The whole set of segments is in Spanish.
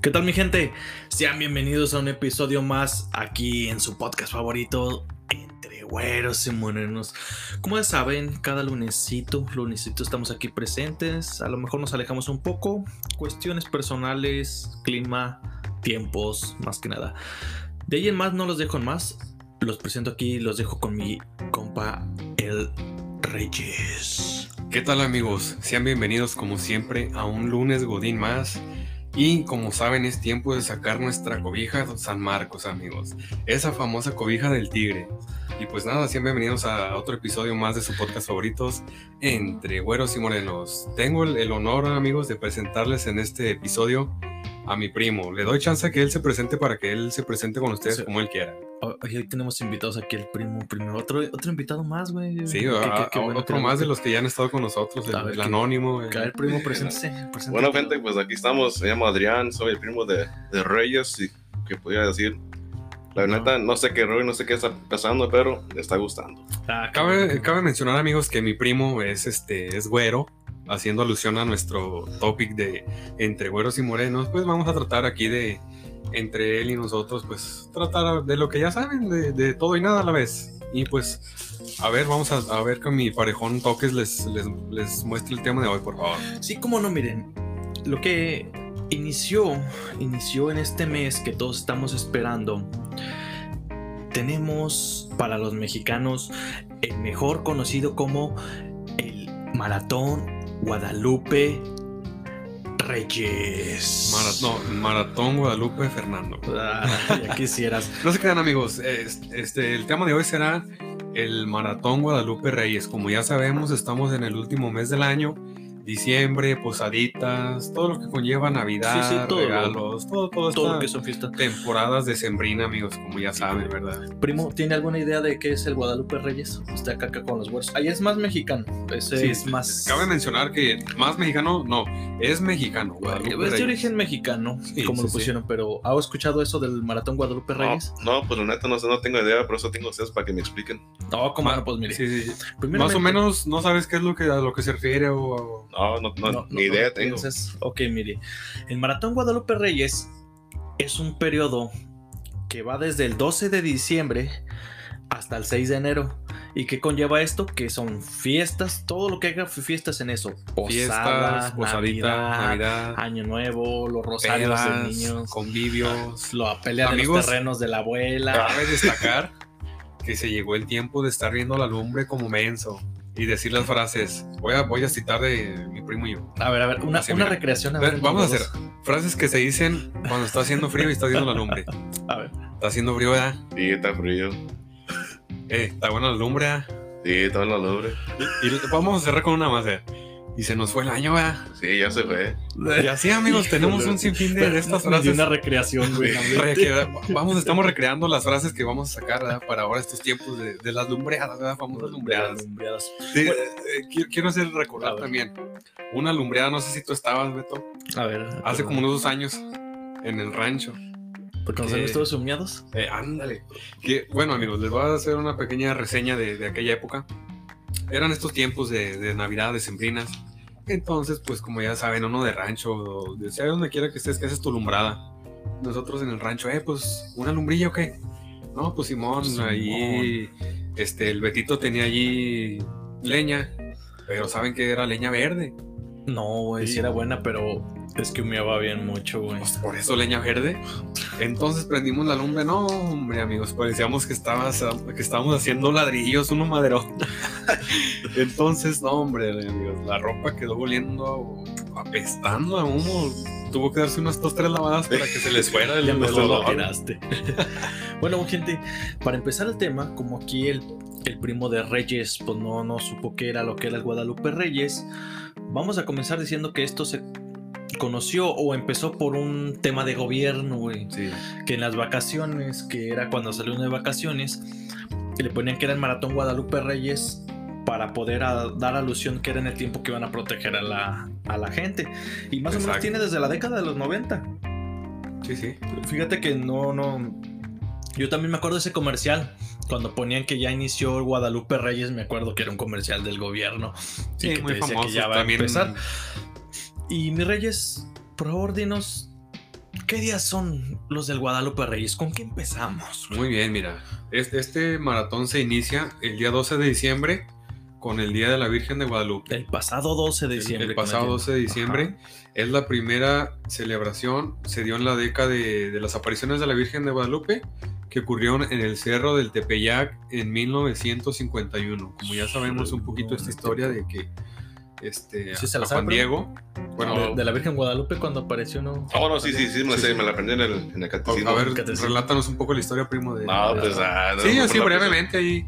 ¿Qué tal mi gente? Sean bienvenidos a un episodio más aquí en su podcast favorito, Entre Güeros y Morenos. Como ya saben, cada lunesito, lunesito estamos aquí presentes. A lo mejor nos alejamos un poco. Cuestiones personales, clima, tiempos, más que nada. De ahí en más no los dejo en más. Los presento aquí, los dejo con mi compa, el Reyes. ¿Qué tal amigos? Sean bienvenidos como siempre a un lunes Godín más. Y como saben es tiempo de sacar nuestra cobija San Marcos amigos. Esa famosa cobija del tigre. Y pues nada, sean bienvenidos a otro episodio más de su podcast favoritos entre güeros y morenos. Tengo el, el honor amigos de presentarles en este episodio a mi primo. Le doy chance a que él se presente para que él se presente con ustedes Sí. como él quiera. Hoy tenemos invitados aquí, el primo, primero. Otro, otro invitado más, güey. Sí, Qué- a- qué- qué a- bueno otro que- más de los que ya han estado con nosotros, el, A ver, el ¿qué- anónimo. el- A ver, primo, preséntese. preséntate. Bueno, gente, pues aquí estamos. Me llamo Adrián, soy el primo de, de Reyes. Y que podría decir, la neta, no sé qué rollo, no sé qué está pasando, pero me está gustando. Ah. Cabe, cabe mencionar, amigos, que mi primo es este es güero, haciendo alusión a nuestro topic de entre güeros y morenos. Pues vamos a tratar aquí de entre él y nosotros, pues tratar de lo que ya saben, de, todo y nada a la vez. Y pues, a ver, vamos a, a ver que mi parejón toques les, les, les muestre el tema de hoy, por favor. Sí, como no, miren. Lo que inició, inició en este mes que todos estamos esperando. Tenemos para los mexicanos el mejor conocido como el Maratón Guadalupe Reyes. Mara- no, Maratón Guadalupe Fernando. Ah, ya quisieras. No se quedan amigos, es- este, el tema de hoy será el Maratón Guadalupe Reyes. Como ya sabemos, estamos en el último mes del año, diciembre, posaditas, todo lo que conlleva Navidad, Sí, sí, todo lo- regalos, todo, todo, Todo lo que son fiestas. temporadas de sembrina, amigos, como ya saben, ¿verdad? Primo, ¿tiene alguna idea de qué es el Guadalupe Reyes? Está acá, acá con los huesos. Ahí es más mexicano. Ese Sí, es más. Cabe mencionar que más mexicano, no, es mexicano. Guadalupe Es de Reyes. origen mexicano, Sí, como sí, lo sí. pusieron, pero ¿ha escuchado eso del Maratón Guadalupe Reyes? No, no, pues la neta, no sé, no tengo idea, por eso tengo ustedes para que me expliquen. No, como pues mire. Sí, sí, sí. Más o menos no sabes qué es lo que a lo que se refiere o, o- No, no, no, No, ni idea tengo. pienses. Ok, mire. El Maratón Guadalupe Reyes es un periodo que va desde el 12 de diciembre hasta el 6 de enero. ¿Y qué conlleva esto? Que son fiestas, todo lo que haga fiestas en eso. Posada, fiestas, posadita, Navidad, Navidad, Año Nuevo, los rosarios de niños, convivios. la pelea de Amigos, los terrenos de la abuela. Cabe destacar que se llegó el tiempo de estar viendo la lumbre como menso y decir las frases. Voy a, voy a citar de mi primo y yo. A ver, a ver, una, Así, una mira. recreación. A A ver, vamos a hacer frases que se dicen cuando está haciendo frío y está viendo la lumbre. A ver. Está haciendo frío, ¿verdad? Sí, está frío. Eh, está buena la lumbre, ¿verdad? Sí, está en la lumbre. Y vamos a cerrar con una más, ¿eh? Y se nos fue el año, ¿verdad? Sí, ya se fue. Y así, amigos, tenemos un sinfín de, de estas frases. una recreación, güey. Vamos, estamos recreando las frases que vamos a sacar ¿verdad? para ahora estos tiempos de, de las lumbreadas, ¿verdad? famosas lumbreadas. Lumbreadas. Sí, eh, eh, quiero, quiero hacer recordar también una lumbreada, no sé si tú estabas, Beto, A ver. hace como unos dos años en el rancho. Porque nos han visto sumiados. Eh, ándale. Que, bueno, amigos, les voy a hacer una pequeña reseña de, de aquella época. Eran estos tiempos de, de Navidad, de sembrinas. Entonces, pues como ya saben, uno de rancho, o de sea donde quiera que estés, que haces tu lumbrada. Nosotros en el rancho, eh, pues, ¿una lumbrilla o qué? No, pues Simón, Simón. ahí, este, el Betito tenía allí leña, pero saben que era leña verde. No, güey, sí era buena, pero es que humeaba bien mucho, güey. Pues, por eso leña verde. Entonces prendimos la lumbre. No, hombre, amigos, parecíamos que, estabas, que estábamos haciendo ladrillos, uno maderón. Entonces, no, hombre, amigos, la ropa quedó oliendo, apestando a humo. Tuvo que darse unas dos, tres lavadas para que se les fuera el Ya mejor lo tiraste. bueno, gente, para empezar el tema, como aquí el, el primo de Reyes, pues no, no supo qué era lo que era el Guadalupe Reyes, vamos a comenzar diciendo que esto se conoció o empezó por un tema de gobierno, güey. Sí, que en las vacaciones, que era cuando salió uno de vacaciones, le ponían que era el maratón Guadalupe Reyes para poder a- dar alusión que era en el tiempo que iban a proteger a la, a la gente. Y más o menos tiene desde la década de los 90. sí, sí. Fíjate que no, no. Yo también me acuerdo de ese comercial. Cuando ponían que ya inició Guadalupe Reyes, me acuerdo que era un comercial del gobierno. Sí, y que muy te decía famoso. que ya va a empezar. Y mi Reyes, por favor, dinos ¿qué días son los del Guadalupe Reyes? ¿Con qué empezamos? Muy bien, mira. Este, este maratón se inicia el día 12 de diciembre con el Día de la Virgen de Guadalupe. El pasado 12 de diciembre. El, pasado 12 de diciembre es la primera celebración, se dio en la década de, de las apariciones de la Virgen de Guadalupe, que ocurrió en el Cerro del Tepeyac en 1951. Como ya sabemos un poquito esta historia de que este, Sí, se a sabe, Juan pero- Diego, bueno, de, de la Virgen Guadalupe cuando apareció, ¿no? Ah, bueno, sí, sí, sí, me la Sí, sé, sí. me la aprendí en el, en el catecismo. a ver, catecismo. relátanos un poco la historia, primo, de... No, de- pues, ah, no, sí, no, así brevemente ahí.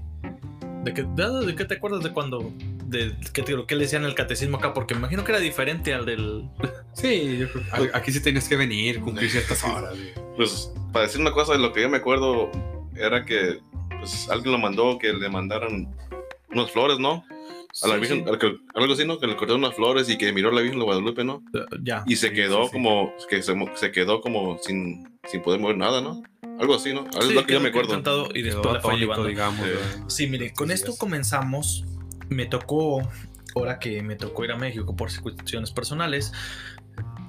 ¿De qué, de, de qué te acuerdas de cuando, de qué, qué le decían el catecismo acá? Porque me imagino que era diferente al del... Sí, yo creo que a- aquí sí tenías que venir, cumplir ciertas horas. Pues, para decir una cosa, de lo que yo me acuerdo era que pues, alguien lo mandó que le mandaran unas flores, ¿no? A la Sí, Virgen, sí. al algo así, ¿no? Que le cortaron unas flores y que miró a la Virgen de Guadalupe, ¿no? Ya. Y se Sí, quedó sí, sí. como, que se, se quedó como sin, sin poder mover nada, ¿no? Algo así, ¿no? Es Sí, lo que yo quedó me acuerdo. encantado y Quedó después la fue llevando. digamos. Sí, mire, con Sí, esto es. comenzamos. Me tocó, ahora que me tocó ir a México por situaciones personales,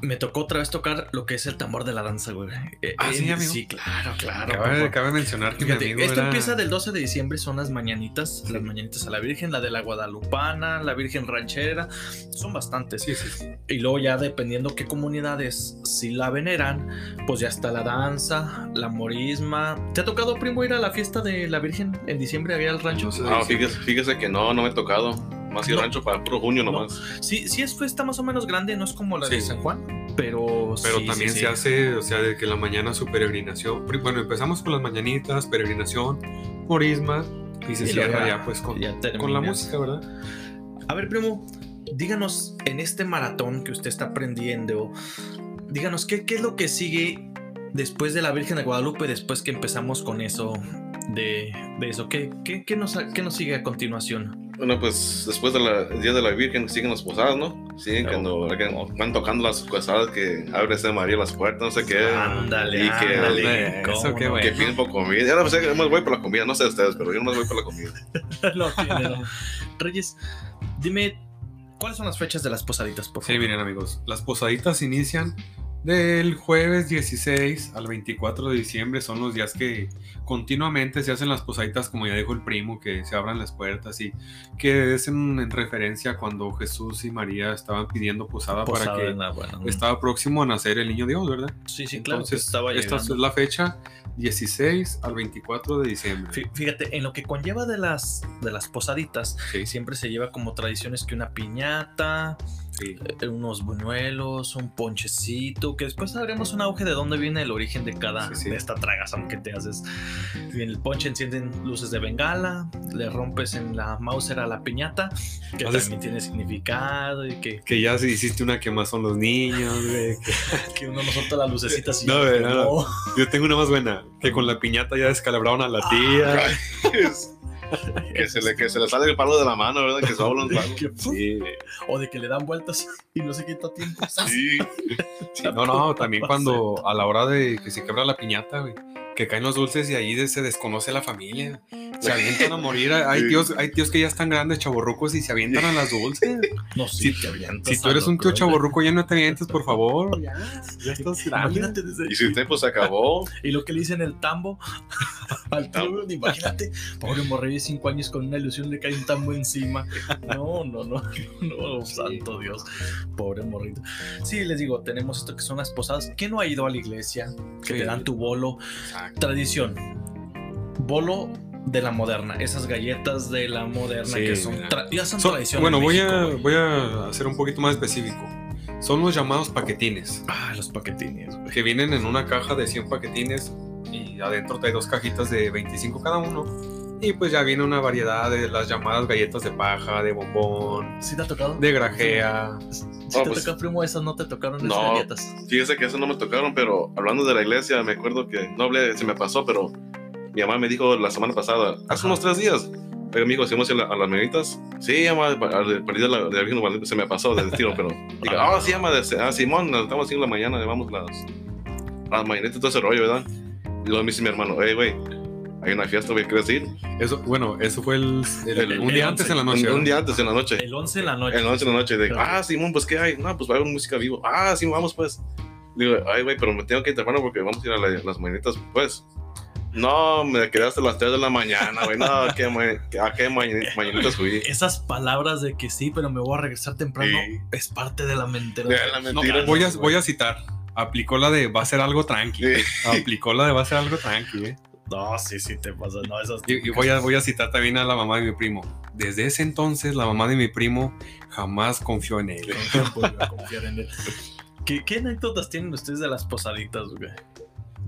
me tocó otra vez tocar lo que es el tambor de la danza, güey. Eh, Ah, ¿sí, eh, amigo? Sí, claro, claro. Cabe, mencionar que Fíjate, mi amigo esto era- empieza del 12 de diciembre, son las mañanitas, las mañanitas a la Virgen, la de la Guadalupana, la Virgen Ranchera, son bastantes. Sí, sí. Y luego ya dependiendo qué comunidades si la veneran, pues ya está la danza, la morisma. ¿Te ha tocado, primo, ir a la fiesta de la Virgen en diciembre allá al rancho? Ah, fíjese, fíjese que no, no me he tocado. Más No. rancho para puro junio No. nomás. Sí, sí es fiesta más o menos grande, no es como la de. San Juan, pero Pero sí, también sí, se hace, o sea, de que la mañana su peregrinación. Bueno, empezamos con las mañanitas, peregrinación, morisma, y se Y cierra ya- ya, pues con, ya con la música, ¿verdad? A ver, primo, díganos en este maratón que usted está aprendiendo, díganos qué, qué es lo que sigue después de la Virgen de Guadalupe, después que empezamos con eso de, de eso. ¿Qué, qué, qué nos, qué nos sigue a continuación? Bueno, pues después del Día de la Virgen siguen las posadas, ¿no? Siguen No. cuando que van tocando las posadas que abre ese María las puertas, no sé qué. Ándale, y que- ándale. Eso, ¿cómo qué no? bueno. Que piden por comida. Ya no sé, yo más voy por la comida, no sé ustedes, pero yo más voy por la comida. ¿no? Reyes, dime, ¿cuáles son las fechas de las posaditas, por Sí, favor? miren amigos, las posaditas inician del jueves 16 al 24 de diciembre, son los días que continuamente se hacen las posaditas, como ya dijo el primo, que se abran las puertas y que es en, en referencia cuando Jesús y María estaban pidiendo posada, Posada, para que. Bueno, estaba próximo a nacer el niño Dios, ¿verdad? sí, sí, claro, Entonces, estaba esta es la fecha 16 al 24 de diciembre. Fí- Fíjate, en lo que conlleva de las, de las posaditas, Sí, siempre se lleva como tradiciones que una piñata, sí. eh, unos buñuelos, un ponchecito, que después haremos un auge de dónde viene el origen de cada Sí, de esta tragazón que te haces. En el ponche encienden luces de bengala, le rompes en la Mauser a la piñata, que también tiene significado y que, Que ya hiciste una que más son los niños, güey. que- que uno nos solta las lucecitas y No, no, no. Yo tengo una más buena, que con la piñata ya descalabraron a la tía. que, se le, que se le sale el palo de la mano, ¿verdad? Que se hablan palo. que- Sí, o de que le dan vueltas y no se quita tiempo. Sí. sí, no, no, también cuando a la hora de que se quebra la piñata, güey, que caen los dulces y ahí se desconoce la familia. Se avientan a morir. Hay Sí. tíos, hay tíos que ya están grandes, chaborrucos, y se avientan a las dulces. No, sí, Si- te avientas Si tú eres un tío chaborruco, ya no te avientes, por favor. Ya, ya estás grande. Imagínate desde Y si el tiempo se acabó, Y lo que le dicen el tambo al tío, imagínate, pobre morrillo de 5 años con una ilusión le cae un tambo encima. No, no, no, no, santo Dios, pobre morrito. Sí, les digo, tenemos esto que son las posadas. ¿Quién no ha ido a la iglesia? Que Sí. te dan tu bolo. Exacto. Tradición. Bolo de la moderna, esas galletas de la moderna Sí, que son, ya son Son- tradición. bueno, en voy, México, a, güey. voy a ser un poquito más específico. Son los llamados paquetines, Ah, los paquetines, güey. que vienen en una caja de 100 paquetines y adentro trae dos cajitas de 25 cada uno. Y pues ya viene una variedad de las llamadas galletas de paja, de bombón, ¿Sí te ha tocado? de grajea. ¿Sí Oh, te pues- tocó, primo? Esas no te tocaron esas No. galletas. fíjese que eso no me tocaron, pero hablando de la iglesia, me acuerdo que no hablé, se me pasó, pero mi mamá me dijo la semana pasada, hace unos tres días, pero amigo, si vamos a, ir a las mañanitas, sí, mamá, para perdido la de la Virgen de Guadalupe, se me pasó del tiro, pero diga, ah, sí, mamá, de- ah, Simón, nos estamos haciendo la mañana, vamos las, las mañanitas, todo ese rollo, ¿verdad? Y luego me dice mi hermano, hey, güey, hay una fiesta, güey, ¿quieres ir? Eso, bueno, eso fue el, el- El- un el día once. antes en la Un, noche. un ¿verdad? día antes en la noche. El 11 de la noche. En la noche, en la noche, de, Claro. ah, Simón, pues, ¿qué hay? No, pues va a haber música vivo. Ah, sí, vamos, pues. Digo, ay, güey, pero me tengo que ir temprano porque vamos a ir a la- las mañanitas, pues. No, me quedé hasta las 3 de la mañana, güey. No, ¿a qué, ma- ¿a qué mañani- mañanitas fui? Esas palabras de que sí, pero me voy a regresar temprano Sí. es parte de la mentira. De la No, voy, a, voy a citar. Aplicó la de va a ser algo tranqui. Sí. Aplicó la de va a ser algo tranqui. ¿eh? No, sí, sí te pasa. No, esas Y, y voy, a, voy a citar también a la mamá de mi primo. Desde ese entonces, la mamá de mi primo jamás confió en él. Con tiempo voy a confiar en él. ¿Qué, qué anécdotas tienen ustedes de las posaditas, güey?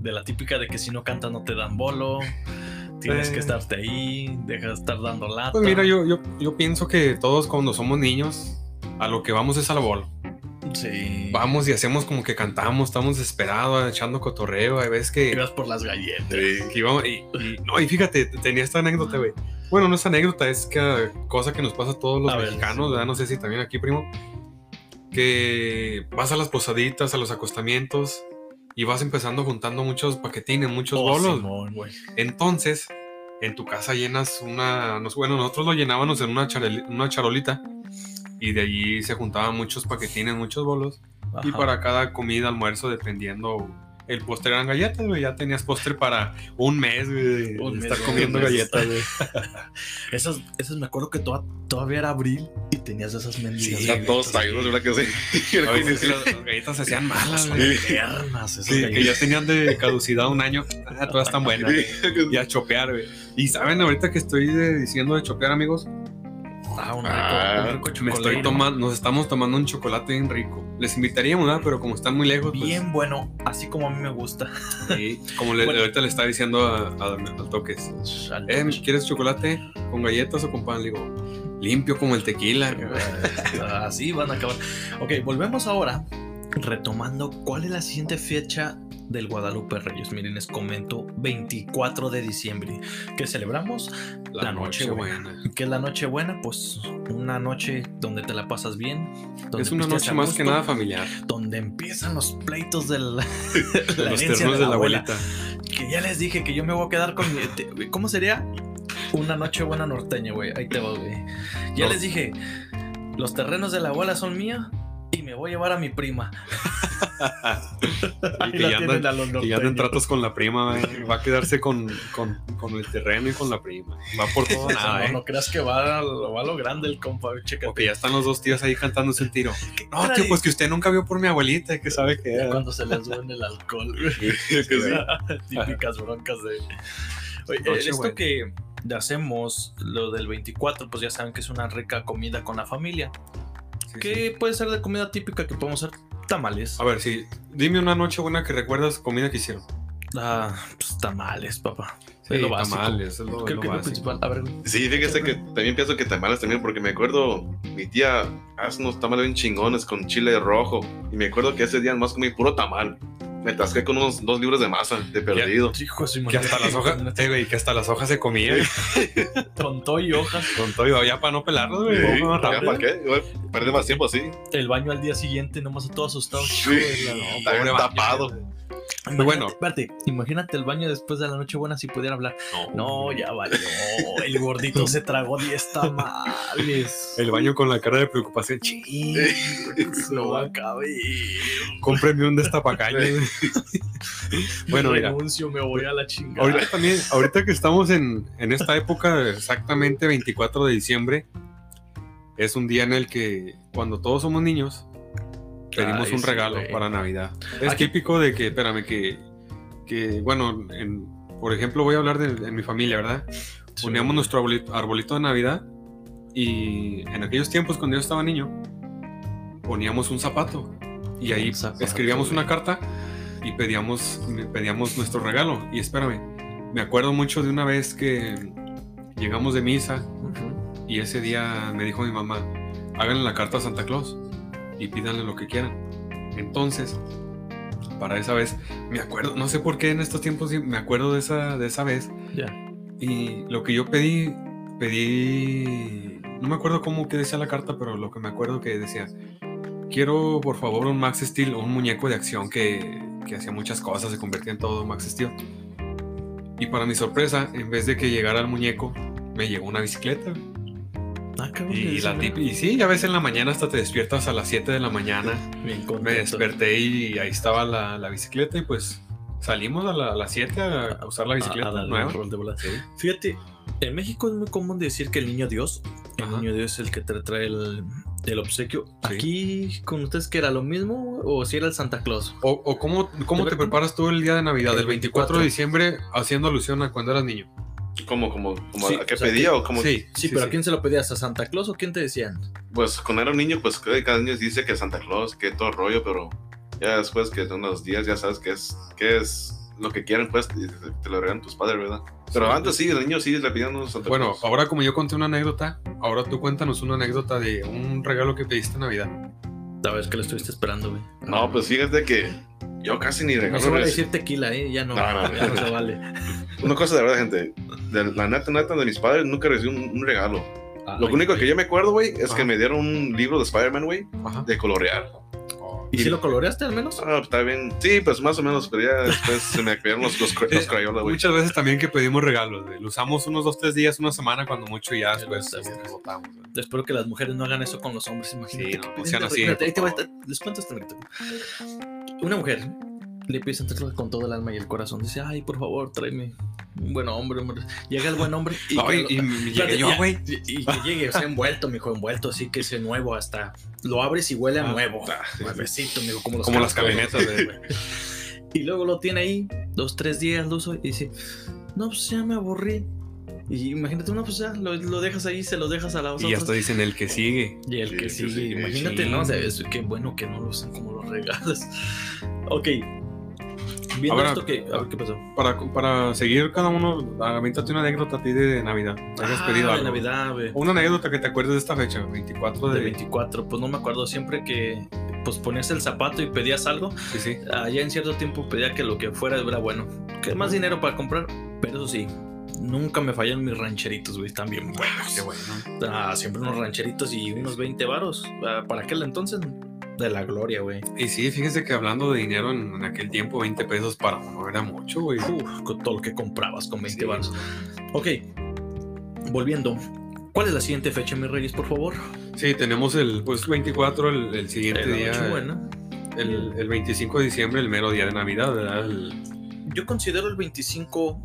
De la típica de que si no cantas no te dan bolo, tienes Eh. que estarte ahí, dejas de estar dando lata. Pues mira, yo, yo, yo pienso que todos cuando somos niños, a lo que vamos es al bol. Sí. Vamos y hacemos como que cantamos, estamos desesperados, echando cotorreo. Hay veces que, Ibas por las galletas. Sí. que íbamos- y, y- no, y fíjate, tenía esta anécdota, güey. Bueno, no es anécdota, es que cosa que nos pasa a todos los A ver, mexicanos, sí. ¿verdad? No sé si también aquí, primo. Que vas a las posaditas, a los acostamientos y vas empezando juntando muchos paquetines, muchos Oh, bolos. Simón. Entonces, en tu casa llenas una. Bueno, nosotros lo llenábamos en una, chareli- una charolita y de allí se juntaban muchos paquetines, muchos bolos. Y para cada comida, almuerzo, dependiendo. El postre eran galletas, güey. Ya tenías postre para un mes, güey. Un estar comiendo mes. galletas, güey. Esas, esas me acuerdo que toda- todavía era abril y tenías esas mendigas. Sí, todos traídos, ¿verdad que sí? Sí, las, galletas se hacían malas, güey. Sí, que ya tenían de caducidad un año. Ah, todas están buenas. Y a chopear, güey. Y saben, ahorita que estoy diciendo de chopear, amigos, Ah, un rico, Ah, un rico me estoy chocolate. tomando, nos estamos tomando un chocolate bien rico. Les invitaríamos, ¿verdad? Pero como están muy lejos, pues, Bien bueno, así como a mí me gusta. sí, como le- Bueno. ahorita le estaba diciendo a- a- al toques. Eh, ¿quieres chocolate con galletas o con pan? Le digo, limpio como el tequila. Así van a acabar. Ok, volvemos ahora retomando cuál es la siguiente fecha del Guadalupe Reyes. Miren, les comento 24 de diciembre, que celebramos la, noche buena. ¿Qué es la noche buena? Pues una noche donde te la pasas bien. donde Es una noche más que nada familiar. Donde empiezan los pleitos del, De la los herencia de la abuela. abuelita. Que ya les dije que yo me voy a quedar con mi. te- ¿Cómo sería? Una noche buena norteña, güey. Ahí te va, güey. Ya No. les dije, los terrenos de la abuela son míos me voy a llevar a mi prima. Y que ya tienen andan- Que ya anda en norteños. tratos con la prima, va a quedarse con, con, con el terreno y con la prima. Va por todo o No, nada, ¿eh? no creas que va a, lo- va a lo grande el compa, chécate. Porque ya están los dos tíos ahí cantándose el tiro. ¿Qué No, tío, pues que usted nunca vio por mi abuelita, que sabe que era. cuando se les duele el alcohol. Típicas broncas de. Oye, Noche esto buena. que hacemos, lo del 24, pues ya saben que es una rica comida con la familia. Sí, que sí. puede ser de comida típica, que podemos hacer tamales. A ver, sí. Dime una noche buena que recuerdas comida que hicieron. Ah, pues tamales, papá. Sí, Es lo básico. tamales, es lo, Creo lo que es lo básico. principal. A ver, güey. Sí, fíjese que también pienso que tamales también, porque me acuerdo, mi tía hace unos tamales bien chingones con chile rojo. Y me acuerdo que ese día más comí puro tamal. Me atasqué con unos dos libros de masa de perdido. Hijo Que hasta las hojas, eh, güey, que hasta las hojas se comían. Con todo y hojas. Todo y ya para no pelarlos, güey. Sí, Vamos ¿ya rápido. para qué? Güey, Perder más tiempo así. El baño al día siguiente, nomás todo asustado. Sí, pobre tapado. Imagínate, bueno. espérate, imagínate el baño después de la noche buena si pudiera hablar. No, ya valió. El gordito se tragó 10 tamales. El baño con la cara de preocupación. Ching, No va a caber. cómpreme un destapacaño. bueno, mira. Renuncio, me voy a la chingada. Ahorita también, ahorita que estamos en, en esta época, exactamente 24 de diciembre, es un día en el que cuando todos somos niños, pedimos Ay, un regalo para Navidad. Es Aquí- típico de que, espérame, que, que bueno, en- por ejemplo, voy a hablar de, en mi familia, ¿verdad? Sí. Poníamos nuestro arbolito, arbolito de Navidad y en aquellos tiempos cuando yo estaba niño, poníamos un zapato y ahí zapato, escribíamos güey. una carta y pedíamos, pedíamos nuestro regalo. Y espérame, me acuerdo mucho de una vez que llegamos de misa y ese día me dijo mi mamá, háganle la carta a Santa Claus y pídanle lo que quieran. Entonces, para esa vez, me acuerdo, no sé por qué en estos tiempos me acuerdo de esa, de esa vez. Ya. Y lo que yo pedí, pedí, no me acuerdo cómo que decía la carta, pero lo que me acuerdo que decía, quiero por favor un Max Steel, un muñeco de acción que, que hacía muchas cosas, se convertía en todo Max Steel. Y para mi sorpresa, en vez de que llegara el muñeco, me llegó una bicicleta. Ah, Y, la tip- y sí, a veces en la mañana hasta te despiertas a las 7 de la mañana. Bien Me desperté y ahí estaba la, la bicicleta y pues salimos a, la- a las 7 a, a usar la bicicleta A- nueva. de. Sí. Fíjate, en México es muy común decir que el niño Dios, el Ajá. niño Dios es el que te trae el, el obsequio. Sí. Aquí con ustedes que era lo mismo o si era el Santa Claus. O, o cómo, cómo De te ver- preparas tú el día de Navidad, El el 24 de 24. diciembre, haciendo alusión a cuando eras niño? ¿Cómo, cómo, cómo Sí, a qué o sea, pedía que- o cómo? Sí, Sí, pero ¿a quién se lo pedías? ¿A Santa Claus o quién te decían? Pues cuando era un niño, pues cada niño dice que Santa Claus, que todo rollo, pero ya después que son los días, ya sabes que es, que es lo que quieren, pues te, te lo regalan tus padres, ¿verdad? Pero Sí. antes sí, el niño sí le pedían un Santa Bueno, Claus. ahora como yo conté una anécdota, ahora tú cuéntanos una anécdota de un regalo que pediste en Navidad. Ver, que lo estuviste esperando, güey. No, pues fíjate que yo casi ni No regalo. se vale decir tequila, ¿eh? Ya no, No, no, ya no no. se vale. Una cosa de verdad, gente. De la neta, neta, de mis padres nunca recibí un, un regalo. Lo único que yo me acuerdo, güey, es Ajá. que me dieron un libro de Spider-Man, güey, de colorear. ¿Y si lo coloreaste al menos? Ah, está bien. Sí, pues más o menos, pero ya después se me cayeron los, los, los crayolas, güey. Muchas veces también que pedimos regalos, güey. Lo usamos unos dos, tres días, una semana, cuando mucho y ya después este, botamos. güey. Espero que las mujeres no hagan eso con los hombres, imagínate. Sí, no, que no ahí te por voy a- les cuento. Una mujer le pide a Santa Claus con todo el alma y el corazón. Dice, ay, por favor, tráeme un buen hombre. hombre". Llega el buen hombre y... No, que y, y yo, ya, güey. Y, que llegue, o sea, envuelto, mijo, envuelto, así que ese nuevo hasta lo abres y huele a Ah, nuevo. ah. Nuevecito, mijo, como los Como las camionetas. Y luego lo tiene ahí, dos, tres días lo uso y dice, no, pues ya me aburrí. Y imagínate, no, pues ya lo, lo dejas ahí, se lo dejas a la Y hasta dicen el que sigue. y el Sí, que sigue, imagínate, sí. ¿no? O sea, es, qué bueno que no lo usan como los regalos. Ok. Viendo Ahora- esto que. A ver qué pasó. Para, para seguir cada uno, avéntate una anécdota a ti de Navidad. ¿Hayas Ah, pedido de algo? Navidad, güey. Una anécdota que te acuerdes de esta fecha, 24 de... De 24, pues no me acuerdo. Siempre que pues ponías el zapato y pedías algo, Sí, sí. allá en cierto tiempo pedía que lo que fuera era bueno. Que más dinero para comprar, pero eso sí. Nunca me fallan mis rancheritos, güey. Están bien buenos. Qué bueno. Ah, siempre unos rancheritos y unos 20 varos. Ah, Para aquel entonces, de la gloria, güey. Y sí, fíjense que hablando de dinero en, en aquel tiempo, 20 pesos para uno era mucho, güey. Uf, con todo lo que comprabas con 20 Sí. varos. Ok, volviendo. ¿Cuál es la siguiente fecha, mis reyes, por favor? Sí, tenemos el pues 24, el, el siguiente El día. El, el 25 de diciembre, el mero día de Navidad, ¿verdad? Yo considero el 25,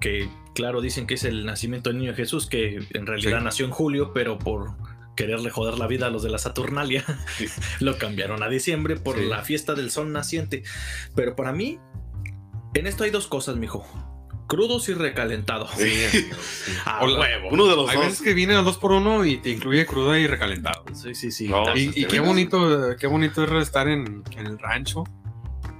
que claro, dicen que es el nacimiento del niño Jesús, que en realidad Sí. nació en julio, pero por quererle joder la vida a los de la Saturnalia, lo cambiaron a diciembre por Sí. la fiesta del sol naciente. Pero para mí, en esto hay dos cosas, mijo. Crudos y recalentados. Sí, sí. A Hola. huevo. Uno de los Hay dos. veces que viene a dos por uno y te incluye cruda y recalentado. Sí, sí, sí. No, Y, sí, y sí, qué sí. bonito, qué bonito es estar en, en el rancho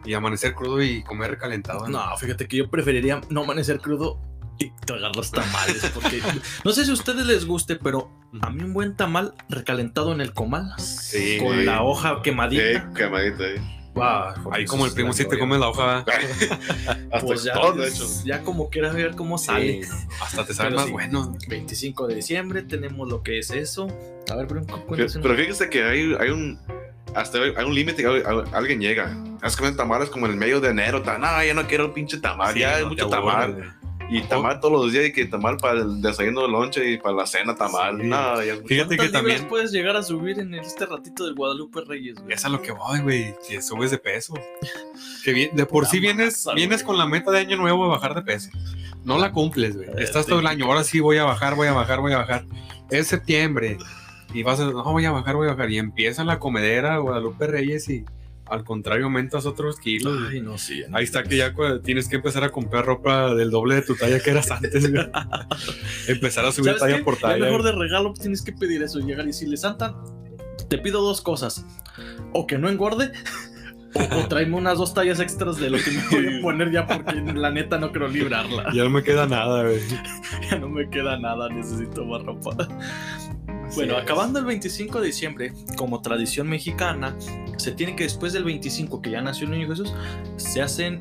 y amanecer crudo y comer recalentado. No, fíjate que yo preferiría no amanecer crudo y tragar los tamales, porque no sé si a ustedes les guste, pero a mí un buen tamal recalentado en el comal, Sí, con güey. la hoja Sí, quemadita. quemadita ahí. Guau, Ahí como el es primo la sí te gloria. come la hoja. Hasta Pues ya, todo, de hecho. ya como quieras ver cómo sale. Sí, hasta te Pero más sí. bueno. 25 de diciembre tenemos lo que es eso. A ver, pero Pero, cuéntanos. pero fíjese que hay, hay un hasta hay hay un límite que al- alguien llega. Es que tamales como en el medio de enero. ta- No, ya no quiero el pinche tamal. Sí, ya hay no mucho te aburres, tamal. Y tamal todos los días. Y que tamal para el desayuno, el lonche y para la cena tamal. Sí. No, ya. Fíjate que ¿Cuántas libras también, puedes llegar a subir en este ratito del Guadalupe Reyes, güey? es a lo que voy, güey, que subes de peso. Que bien, de por La sí vienes, masa, vienes con la meta de año nuevo a bajar de peso. No la cumples, güey. Eh, Estás sí. todo el año, ahora sí voy a bajar, voy a bajar, voy a bajar. Es septiembre y vas a, no, voy a bajar, voy a bajar. Y empieza la comedera Guadalupe Reyes y al contrario aumentas otros kilos. Ay, no, sí. Ahí está que ya tienes que empezar a comprar ropa del doble de tu talla que eras antes. Empezar a subir ¿Sabes talla qué? por talla. mejor de regalo pues, tienes que pedir eso, llegar y decirle, Santa, te pido dos cosas. O que no engorde, o, o tráeme unas dos tallas extras de lo que me voy a poner ya porque la neta no quiero librarla. Ya no me queda nada, güey. Ya no me queda nada, necesito más ropa. Bueno, es. acabando el 25 de diciembre, como tradición mexicana, se tiene que después del 25 que ya nació el niño Jesús, se hacen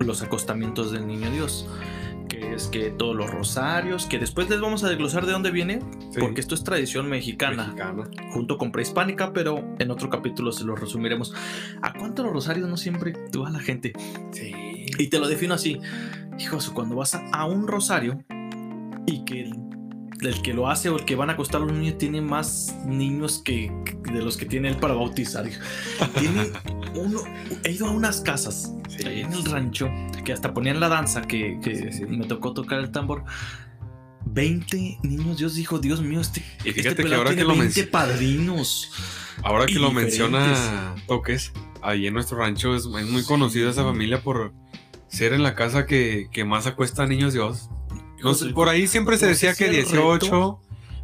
los acostamientos del niño Dios. Que es que todos los rosarios, que después les vamos a desglosar de dónde viene, Sí. porque esto es tradición mexicana, Mexicana. junto con prehispánica, pero en otro capítulo se los resumiremos. ¿A cuánto los rosarios no siempre va la gente? Sí. Y te lo defino así, hijos, cuando vas a, a un rosario y que el que lo hace o el que van a acostar a los niños tiene más niños que, que de los que tiene él para bautizar. Tiene uno, he ido a unas casas Sí. ahí en el rancho que hasta ponían la danza que, que Sí, sí. me tocó tocar el tambor. 20 niños, Dios dijo, Dios mío, este, Y este fíjate que pelado ahora tiene que lo 20 menc- padrinos. Ahora que lo diferentes. menciona Toques, ahí en nuestro rancho es, es muy conocida esa familia por ser en la casa que, que más acuesta a niños Dios. No sé, por ahí siempre se decía que si el 18,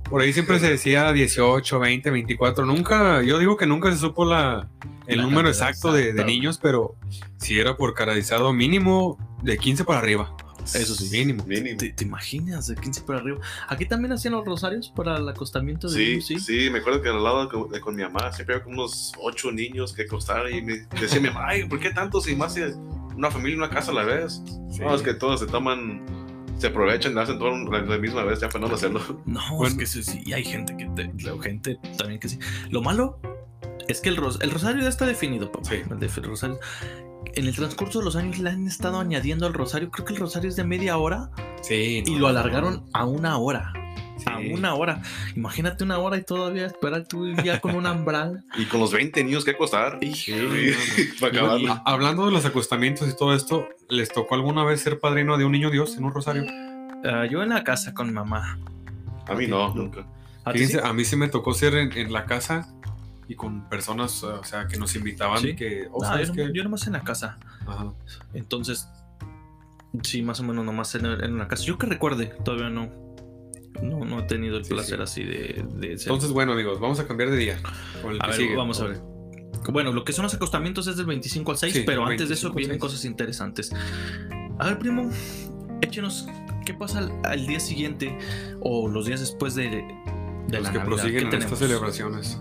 por ahí siempre se decía 18, 20, 24. Nunca, yo digo que nunca se supo la, el La número exacto de, niños, pero si era por caradizado mínimo de 15 para arriba. Eso sí. Mínimo. Mínimo. ¿Te, te imaginas de 15 para arriba? Aquí también hacían los rosarios para el acostamiento de Sí, niños, sí, sí. me acuerdo que al lado con, de- con mi mamá siempre había como unos ocho niños que acostaban y me decía mi mamá, ay, ¿por qué tantos y más si una familia, una casa a la vez? Sí. No, es que todos se toman, se aprovechan, hacen todo la, la misma vez, ya para no hacerlo. No, Bueno. es que sí, sí, y hay gente que te- la gente también que sí. Lo malo es que el, ros- el rosario ya está definido, papá. Sí. El de- el rosario. En el transcurso de los años le han estado añadiendo al rosario. Creo que el rosario es de media hora Sí, y no, lo alargaron a una hora. A una hora. Imagínate una hora y todavía esperar tú ya con un ambral. Y con los 20 niños que acostar. Y- Sí, Sí, no, no. para Hablando de los acostamientos y todo esto, ¿les tocó alguna vez ser padrino de un niño Dios en un rosario? Ah, yo en la casa con mamá. A mí no, nunca. ¿A Fíjense, sí? a mí sí me tocó ser en, en la casa y con personas, o sea, que nos invitaban ¿Sí? y que, oh, Ah, ¿sabes yo, yo nomás en la casa. Ajá. Entonces, sí, más o menos nomás en, en la casa. Yo que recuerde, todavía no. No, no he tenido el Sí, placer sí. así de, de ser- Entonces, bueno, amigos, vamos a cambiar de día. con el A que ver, sigue. vamos a ver. Bueno, lo que son los acostamientos es del 25 al 6, Sí, pero antes de eso 25 al vienen 6. cosas interesantes. A ver, primo, échenos, ¿qué pasa al, al día siguiente o los días después de, de Los la que Navidad? prosiguen estas celebraciones.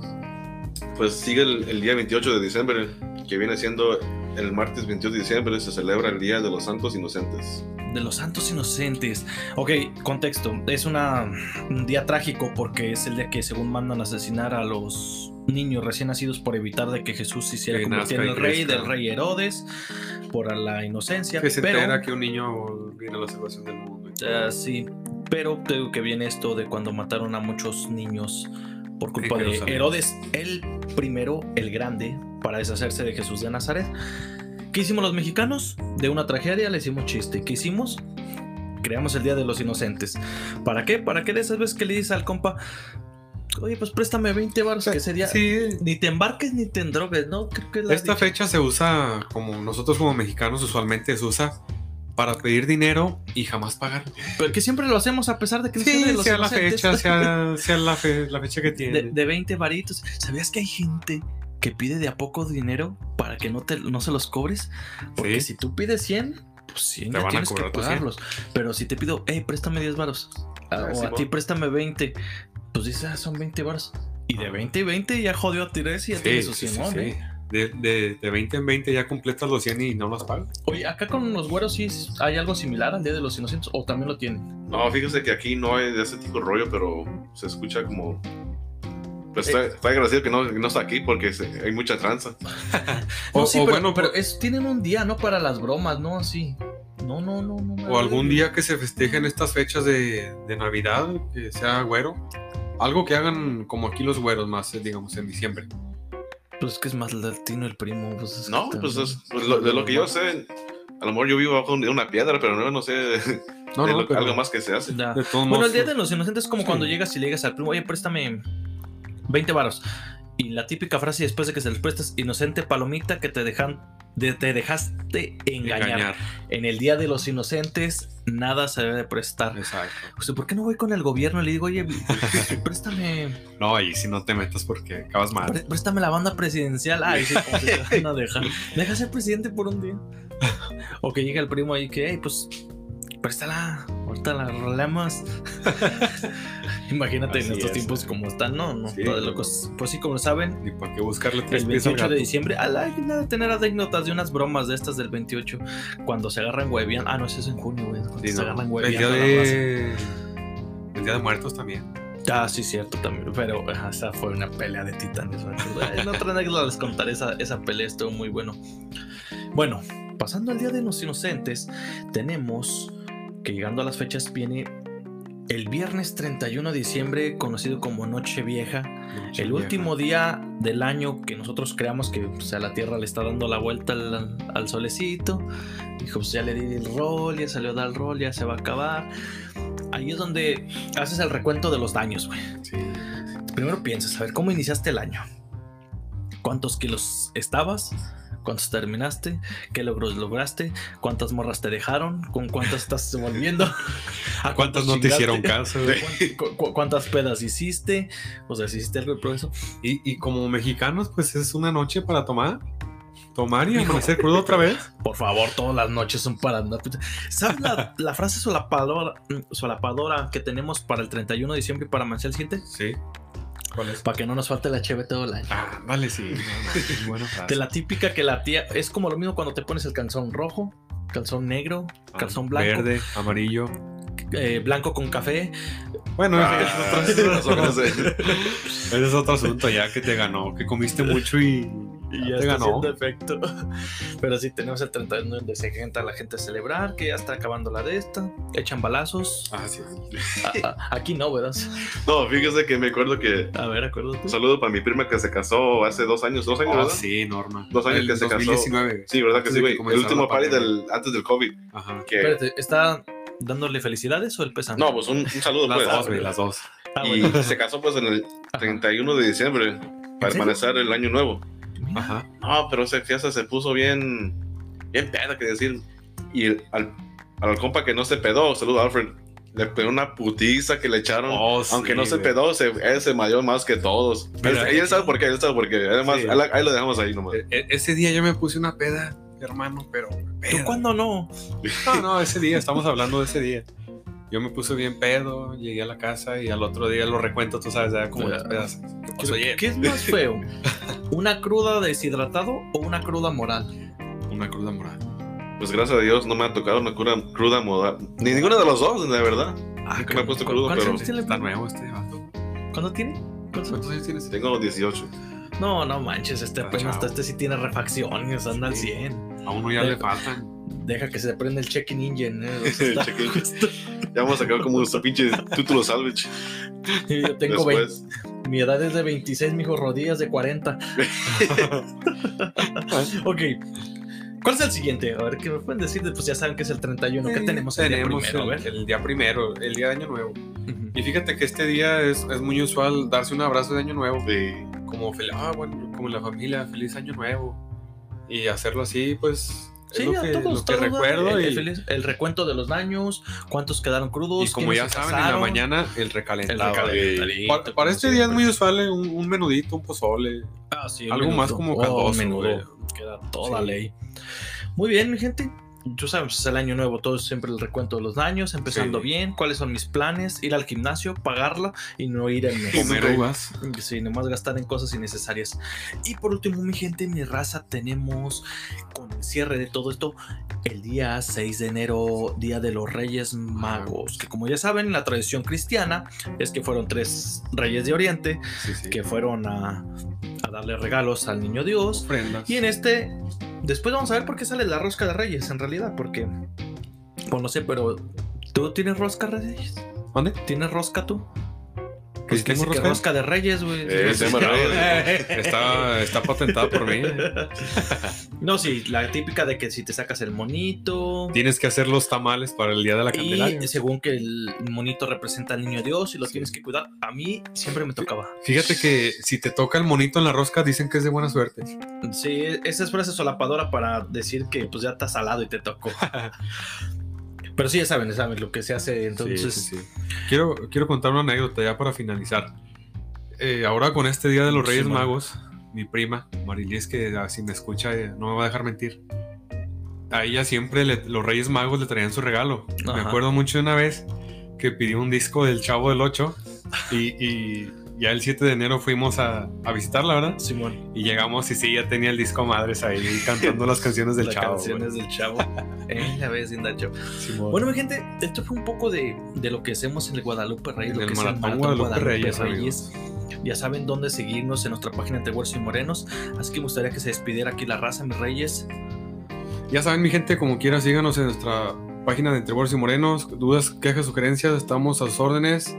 Pues sigue el, el día 28 de diciembre, que viene siendo el martes 22 de diciembre, se celebra el Día de los Santos Inocentes. De los santos inocentes. Ok, contexto. Es una, un día trágico porque es el día que según mandan asesinar a los niños recién nacidos por evitar de que Jesús se hiciera convertir en el rey del rey Herodes por la inocencia. Que se pero, entera que un niño viene a la salvación del mundo. Ah, sí, pero digo que viene esto de cuando mataron a muchos niños por culpa de. Herodes, el primero, el grande, para deshacerse de Jesús de Nazaret. ¿Qué hicimos los mexicanos? De una tragedia le hicimos chiste. ¿Qué hicimos? Creamos el Día de los Inocentes. ¿Para qué? Para que de esas veces que le dices al compa, oye, pues préstame 20 baros, que ese día Sí, ni te embarques ni te endrogues, ¿no? Creo que es la esta dicha. fecha se usa, como nosotros como mexicanos usualmente se usa para pedir dinero y jamás pagar. Pero que siempre lo hacemos a pesar de que Sí, de los sea la Inocentes. fecha, sea, sea la, fe- la fecha que tiene. de, de 20 varitos. ¿Sabías que hay gente que pide de a poco dinero para que no, te, no se los cobres? Porque Sí. si tú pides 100, pues 100 Te ya van a tienes que tus 100. pagarlos. Pero si te pido, hey, préstame 10 varos. Ah, o sí, a ti préstame 20. Pues dices, ah, son 20 varos. Y de 20 y 20 ya jodió a Tires y ya Sí, tiene su sí, sí, Simón, sí. ¿eh? De, de, de 20 en 20 ya completas los 100 y no los pagas. Oye, acá con los güeros sí hay algo similar al Día de los Inocentes o también lo tienen. No, fíjese que aquí no hay de ese tipo de rollo, pero se escucha como... Pues Eh. está, está agradecido que no, que no está aquí porque se- hay mucha tranza. No, O- sí, o pero, bueno, pero es, tienen un día, ¿no? Para las bromas, ¿no? Así. No, no, no, no. O algún día que se festejen estas fechas de, de Navidad, que sea güero. Algo que hagan como aquí los güeros más, eh, digamos, en diciembre. Pues que es más latino el primo. Pues es No, que pues es, pues, lo- de lo que yo sé, a lo mejor yo vivo bajo una piedra, pero no, no sé de, No, no, lo- pero algo más que se hace. Ya. de todos Bueno, modos. el Día de los Inocentes es como Sí. cuando llegas y le digas al primo, oye, préstame 20 varos. Y la típica frase después de que se les prestas, inocente palomita que te dejan, de- te dejaste engañar. engañar. En el Día de los Inocentes, nada se debe de prestar. Exacto. O sea, ¿por qué no voy con el gobierno y le digo, oye, préstame, No, ahí sí no te metas porque acabas mal. pré- préstame la banda presidencial? Ay, sí, como te van a dejar. Deja ser presidente por un día. O que llega el primo ahí que, hey, pues, préstala, ahorita la rolamos. Imagínate Así en estos es, tiempos como están, no, no, Sí, todo de no, locos. Pues sí, como saben, Ni para qué buscarle tres el pies al 28 de diciembre, a la de tener anécdotas de unas bromas de estas del 28, cuando se agarran huevian. Ah, no, eso es en junio, güey. Cuando Sí, se no. agarran el día de. El día de muertos también. Ah, sí, cierto también. Pero esa fue una pelea de titanes. En otra anécdota les contaré esa, esa pelea, estuvo muy bueno. Bueno, pasando al Día de los Inocentes, tenemos que llegando a las fechas viene el viernes 31 de diciembre, conocido como Noche Vieja, Noche el vieja. último día del año que nosotros creamos que o sea, la Tierra le está dando la vuelta al, al solecito. Dijo, pues ya le di el rol, ya salió a dar el rol, ya se va a acabar. Ahí es donde haces el recuento de los daños, güey. Sí. Primero piensas, a ver, ¿cómo iniciaste el año? ¿Cuántos kilos estabas? ¿Cuántos terminaste? ¿Qué logros lograste? ¿Cuántas morras te dejaron? ¿Con cuántas estás volviendo? ¿A ¿Cuántas no te hicieron caso? ¿Cu- cu- ¿Cuántas pedas hiciste? O sea, si hiciste algo de progreso. Y, y como mexicanos, pues es una noche para tomar. Tomar y amanecer crudo otra vez. Por favor, todas las noches son para andar. ¿Sabes la, la frase solapadora, solapadora que tenemos para el 31 de diciembre y para amanecer el siguiente? Sí. ¿Cuál es? Para que no nos falte la cheve todo el año. Ah, vale, sí. Buena frase. De la típica que la tía es como lo mismo cuando te pones el calzón rojo, calzón negro, Ah, calzón blanco, Verde, amarillo. eh, blanco con café. Bueno, Ah, ese es otro- sé. ese es otro asunto ya que te ganó. Que comiste mucho y, Y ya ya está ganó. haciendo efecto. Pero sí, tenemos el 31 donde se sienta la gente a celebrar, que ya está acabando la de esta. Echan balazos. Ah, sí. A- a- aquí no, ¿verdad? No, fíjese que me acuerdo que. A ver, acuérdate. Un saludo para mi prima que se casó hace dos años, dos años, Oh, ¿verdad? sí, Norma. Dos años El que se casó. 2019. Sí, ¿verdad que sí, güey? El último party del, antes del COVID. Ajá. Que, Espérate, ¿está dándole felicidades o el pesando? no, pues un, un saludo, Las pues. dos, güey, las dos. Ah, y bueno. se casó pues en el Ajá. 31 de diciembre para amanecer el año nuevo. Ajá. No, pero esa fiesta se puso bien, bien peda, que decir. Y al, al compa que no se pedó, saludo a Alfred, le pegó una putiza que le echaron. Oh, Aunque sí, no se pedó, se, él se mayor más que todos. Mira. Él, él sabe por qué, él sabe por qué. Además, Sí. ahí, lo dejamos ahí nomás. E- e- ese día yo me puse una peda, hermano, pero. ¿Tú peda. cuándo no? No, no, ese día, estamos hablando de ese día. Yo me puse bien pedo, llegué a la casa y al otro día lo recuento, tú sabes, ya como las pedas. ¿Qué pasó ¿Qué, ayer? qué es más feo? ¿Una cruda deshidratado o una cruda moral? Una cruda moral. Pues gracias a Dios no me ha tocado una cruda, cruda moda. Ni ninguno de los dos, de verdad. Ah, Nunca me he puesto ¿cu- crudo, ¿cuántos pero tiene? Está nuevo este vato. ¿Cuándo tiene? ¿Cuántos años? ¿Cuántos años tienes? Tengo 18. No, no manches, este apenas chavo. este sí tiene refacciones, anda al Sí. 100. A uno ya Deja- le faltan. Deja que se prenda el check-in engine. ¿eh? Ya vamos a sacar como nuestro pinche título salvage. Yo tengo 20 Después. Mi edad es de 26, mijo, rodillas de 40. ok. ¿Cuál es el siguiente? A ver, ¿qué me pueden decir? Pues ya saben que es el 31. ¿Qué tenemos el día Tenemos primero? A el, día primero, el día de Año Nuevo. Ujú. Y fíjate que este día es, es muy usual darse un abrazo de Año Nuevo. Sí. Como, ah, bueno, como la familia, feliz Año Nuevo. Y hacerlo así, pues. Sí, lo a que, todos, lo que todos, recuerdo. el, y, el recuento de los daños, cuántos quedaron crudos. y como ya saben, en la mañana el El recalentado. Para, este día es muy usual eh, un, un menudito, un pozole. Ah, sí, algo menudo. más como Oh, caldoso, menudo. Queda toda Sí. ley. Muy bien, mi gente. Tú sabes, es el año nuevo, todo es siempre el recuento de los daños, empezando Sí. bien, cuáles son mis planes, ir al gimnasio, pagarla y no ir en. Comer uvas. Sí, nomás gastar en cosas innecesarias. Y por último, mi gente, mi raza, tenemos con el cierre de todo esto el día 6 de enero, Día de los Reyes Magos, que como ya saben, la tradición cristiana es que fueron tres reyes de Oriente Sí, sí. que fueron a, a darle regalos al niño Dios. Ofrendas. Y en este, después vamos a ver por qué sale la rosca de reyes, en realidad, porque, pues no sé, pero ¿tú tienes rosca de reyes? ¿Dónde? ¿Tienes rosca tú? ¿Que si Pues tengo rosca? rosca de reyes, güey. Eh. Está, está patentada por mí. No, sí, la típica de que si te sacas el monito. Tienes que hacer los tamales para el día de la Candelaria. Y según que el monito representa al niño Dios y lo Sí. tienes que cuidar, a mí siempre me tocaba. Fíjate que si te toca el monito en la rosca, dicen que es de buena suerte. Sí, esa es frase solapadora para decir que pues ya está salado y te tocó. Pero sí, ya saben, ya saben lo que se hace. Entonces, Sí, sí. Quiero, quiero contar una anécdota ya para finalizar. Eh, ahora con este Día de los Reyes. Magos, mi prima, Marilis, que si me escucha eh, no me va a dejar mentir. A ella siempre le- los Reyes Magos le traían su regalo. Me acuerdo mucho de una vez que pidió un disco del Chavo del 8 y, y ya el 7 de enero fuimos a, a visitarla, ¿verdad? Simón, Y llegamos y sí, ya tenía el disco madres ahí cantando las canciones del las Chavo. canciones del chavo. eh, la vez. Simón. Bueno, mi gente, esto fue un poco de, de lo que hacemos en el Guadalupe Reyes, En lo el que es Maratón Guadalupe Reyes, Ya saben dónde seguirnos en nuestra página entre Huesos y Morenos. Así que me gustaría que se despidiera aquí la raza, mis reyes. Ya saben, mi gente, como quiera, síganos en nuestra página de Entre Güeros y Morenos. Dudas, quejas, sugerencias, estamos a sus órdenes.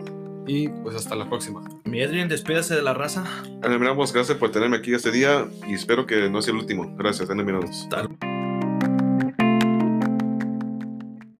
Y pues hasta la próxima. Mi Edwin, despídase de la raza. Miramos, gracias por tenerme aquí este día y espero que no sea el último. Gracias. Tal-